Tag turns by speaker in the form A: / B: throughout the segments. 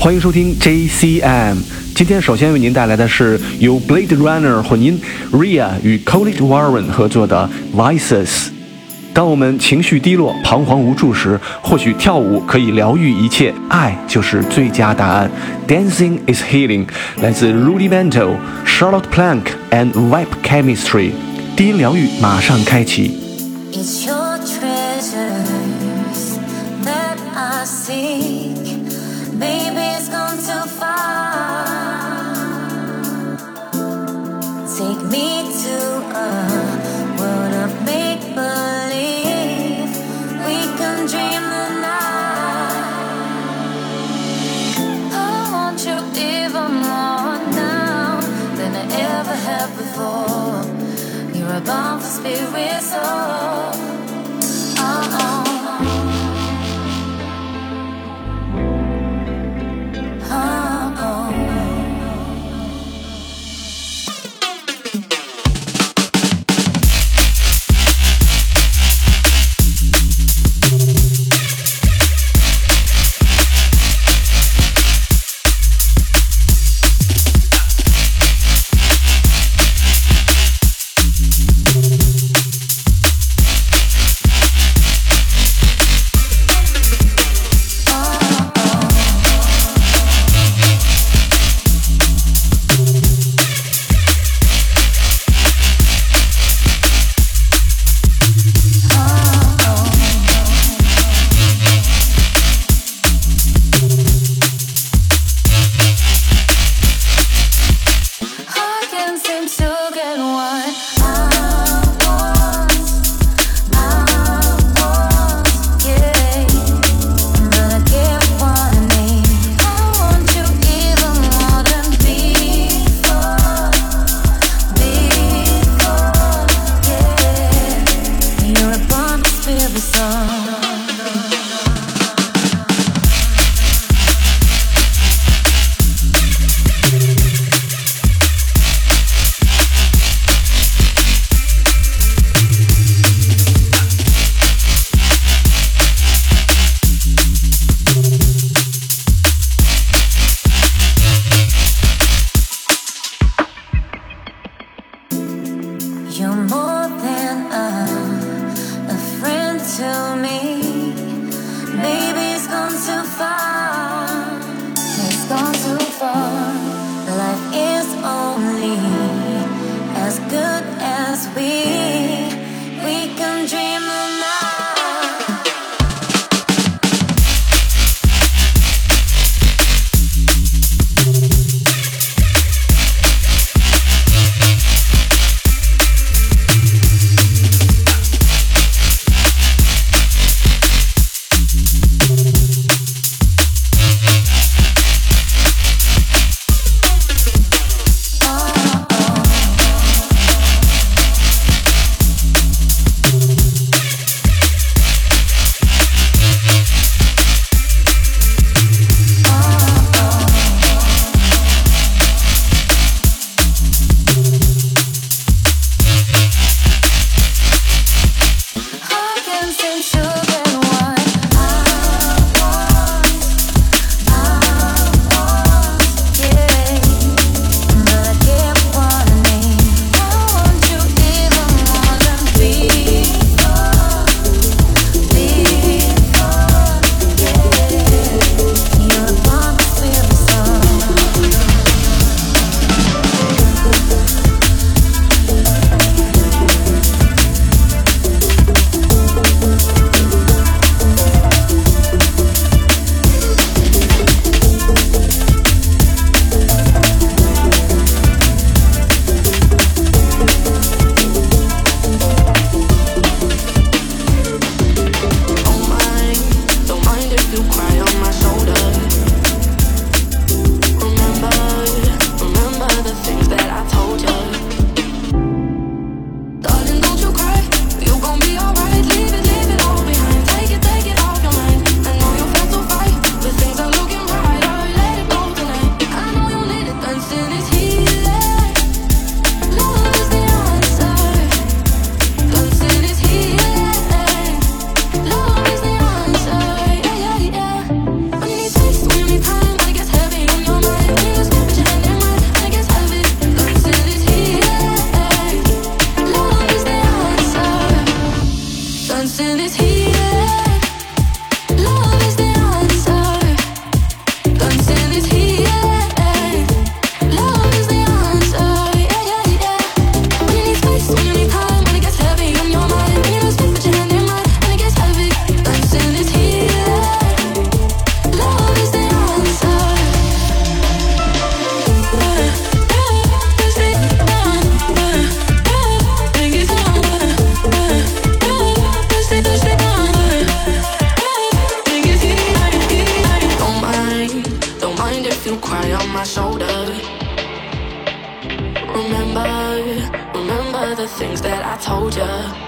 A: 欢迎收听 JCM。今天首先为您带来的是由 Blade Runner 混音，Ria 与 Colette Warren 合作的 Vices。当我们情绪低落、彷徨无助时，或许跳舞可以疗愈一切，爱就是最佳答案。Dancing is healing，来自 Rudimental、Charlotte Plank and Vibe Chemistry。低音疗愈马上开启。
B: dreaming told ya.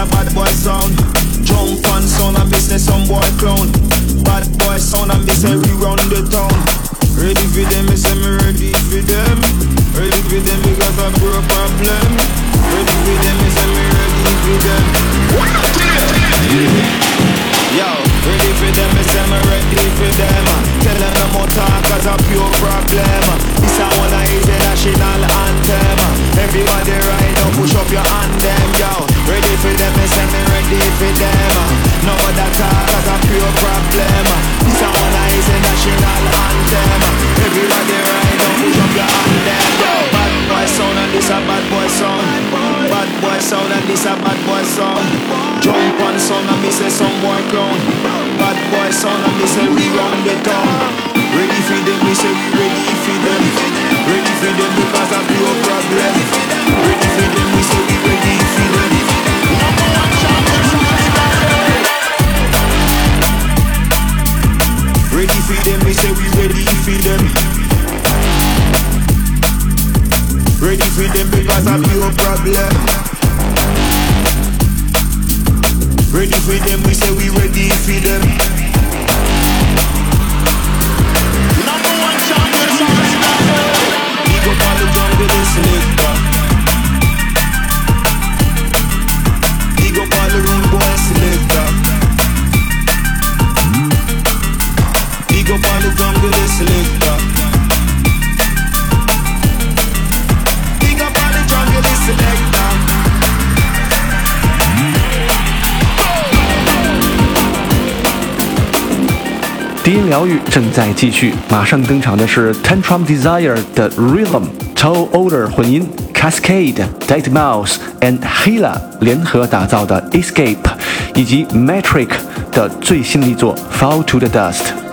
C: a bad boy sound. Jump on sound and business some boy clown. Bad boy sound and say we run the town. Ready for them, me say me ready for them. Ready for them because I broke problem. Ready for them, me say me ready for them. Yo, ready for them, me say me ready for them. Tell them no more talk cause a pure
D: 疗愈正在继续，马上登场的是 Tantrum Desire 的 Rhythm、Tall Order 混音、Cascade、Dead Mouse and Hila 联合打造的 Escape，以及 Metric 的最新力作 Fall to the Dust。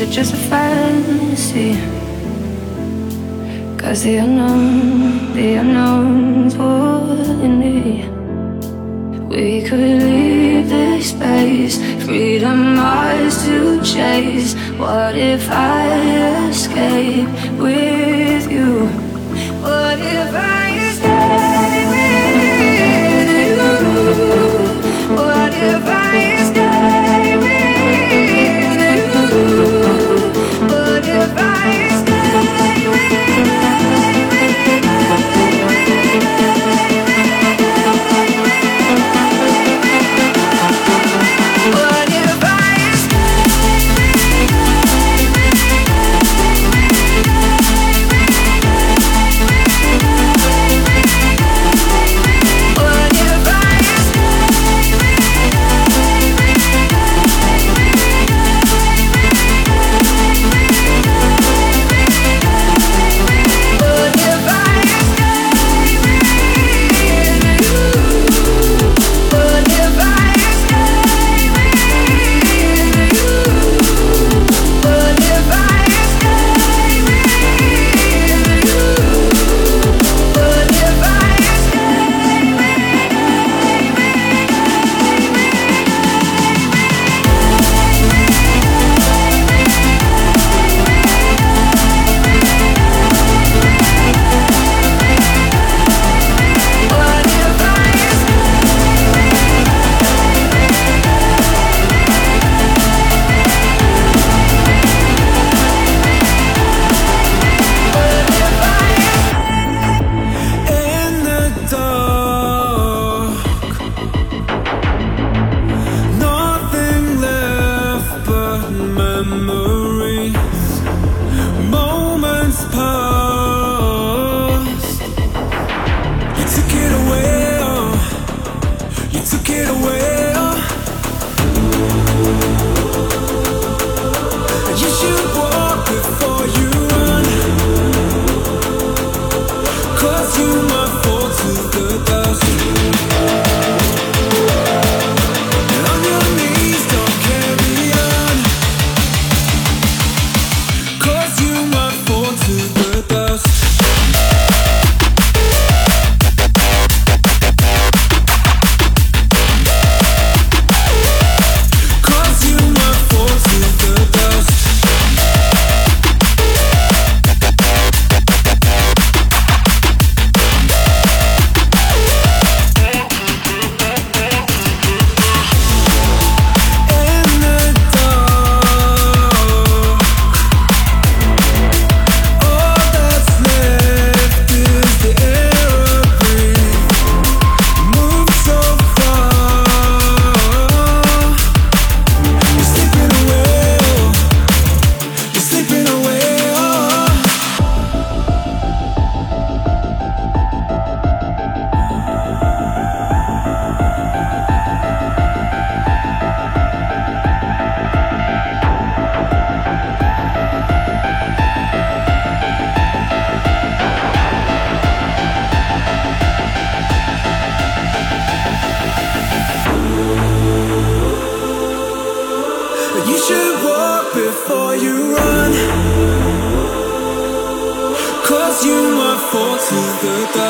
E: Is it just a fantasy? Cause the unknown, the unknown's what you. We could leave this space, freedom ours to chase. What if I escape with you? you
C: were false to the dark.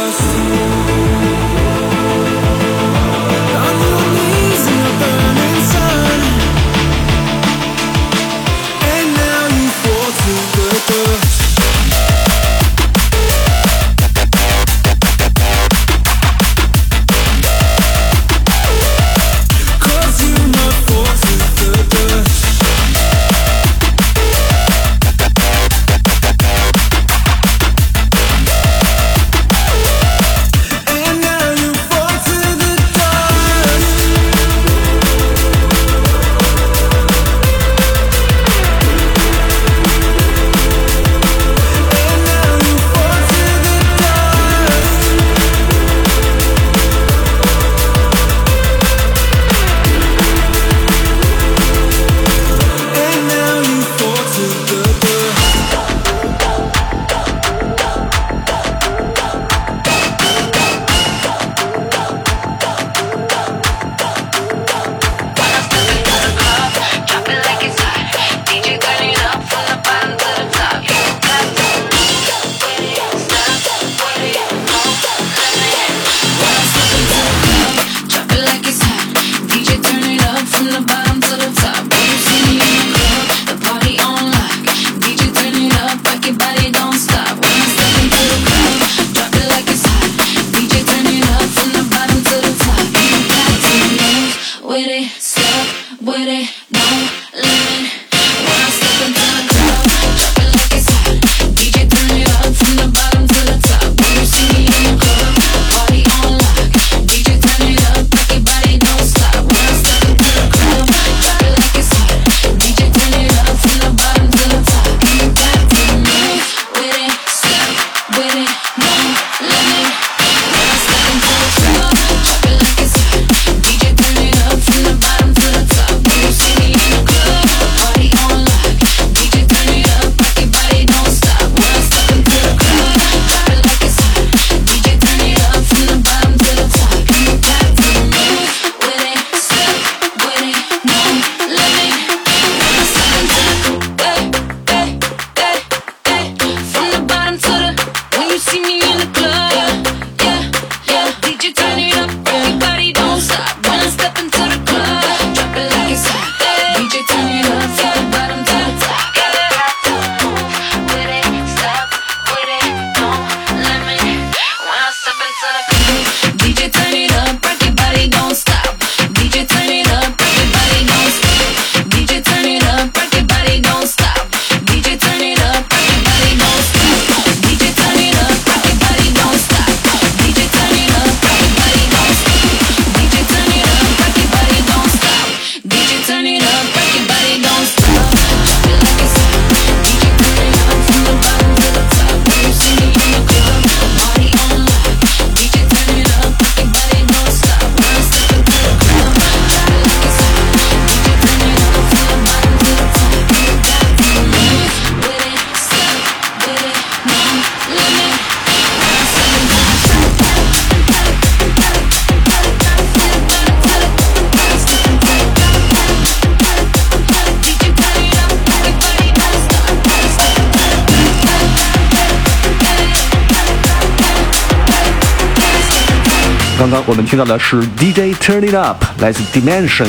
D: 刚刚我们听到的是 DJ Turn It Up，来自 Dimension。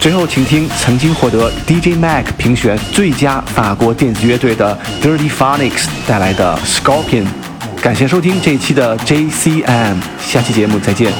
D: 最后，请听曾经获得 DJ Mag 评选最佳法国电子乐队的 Dirty Phonics 带来的 Scorpion。感谢收听这一期的 JCM，下期节目再见。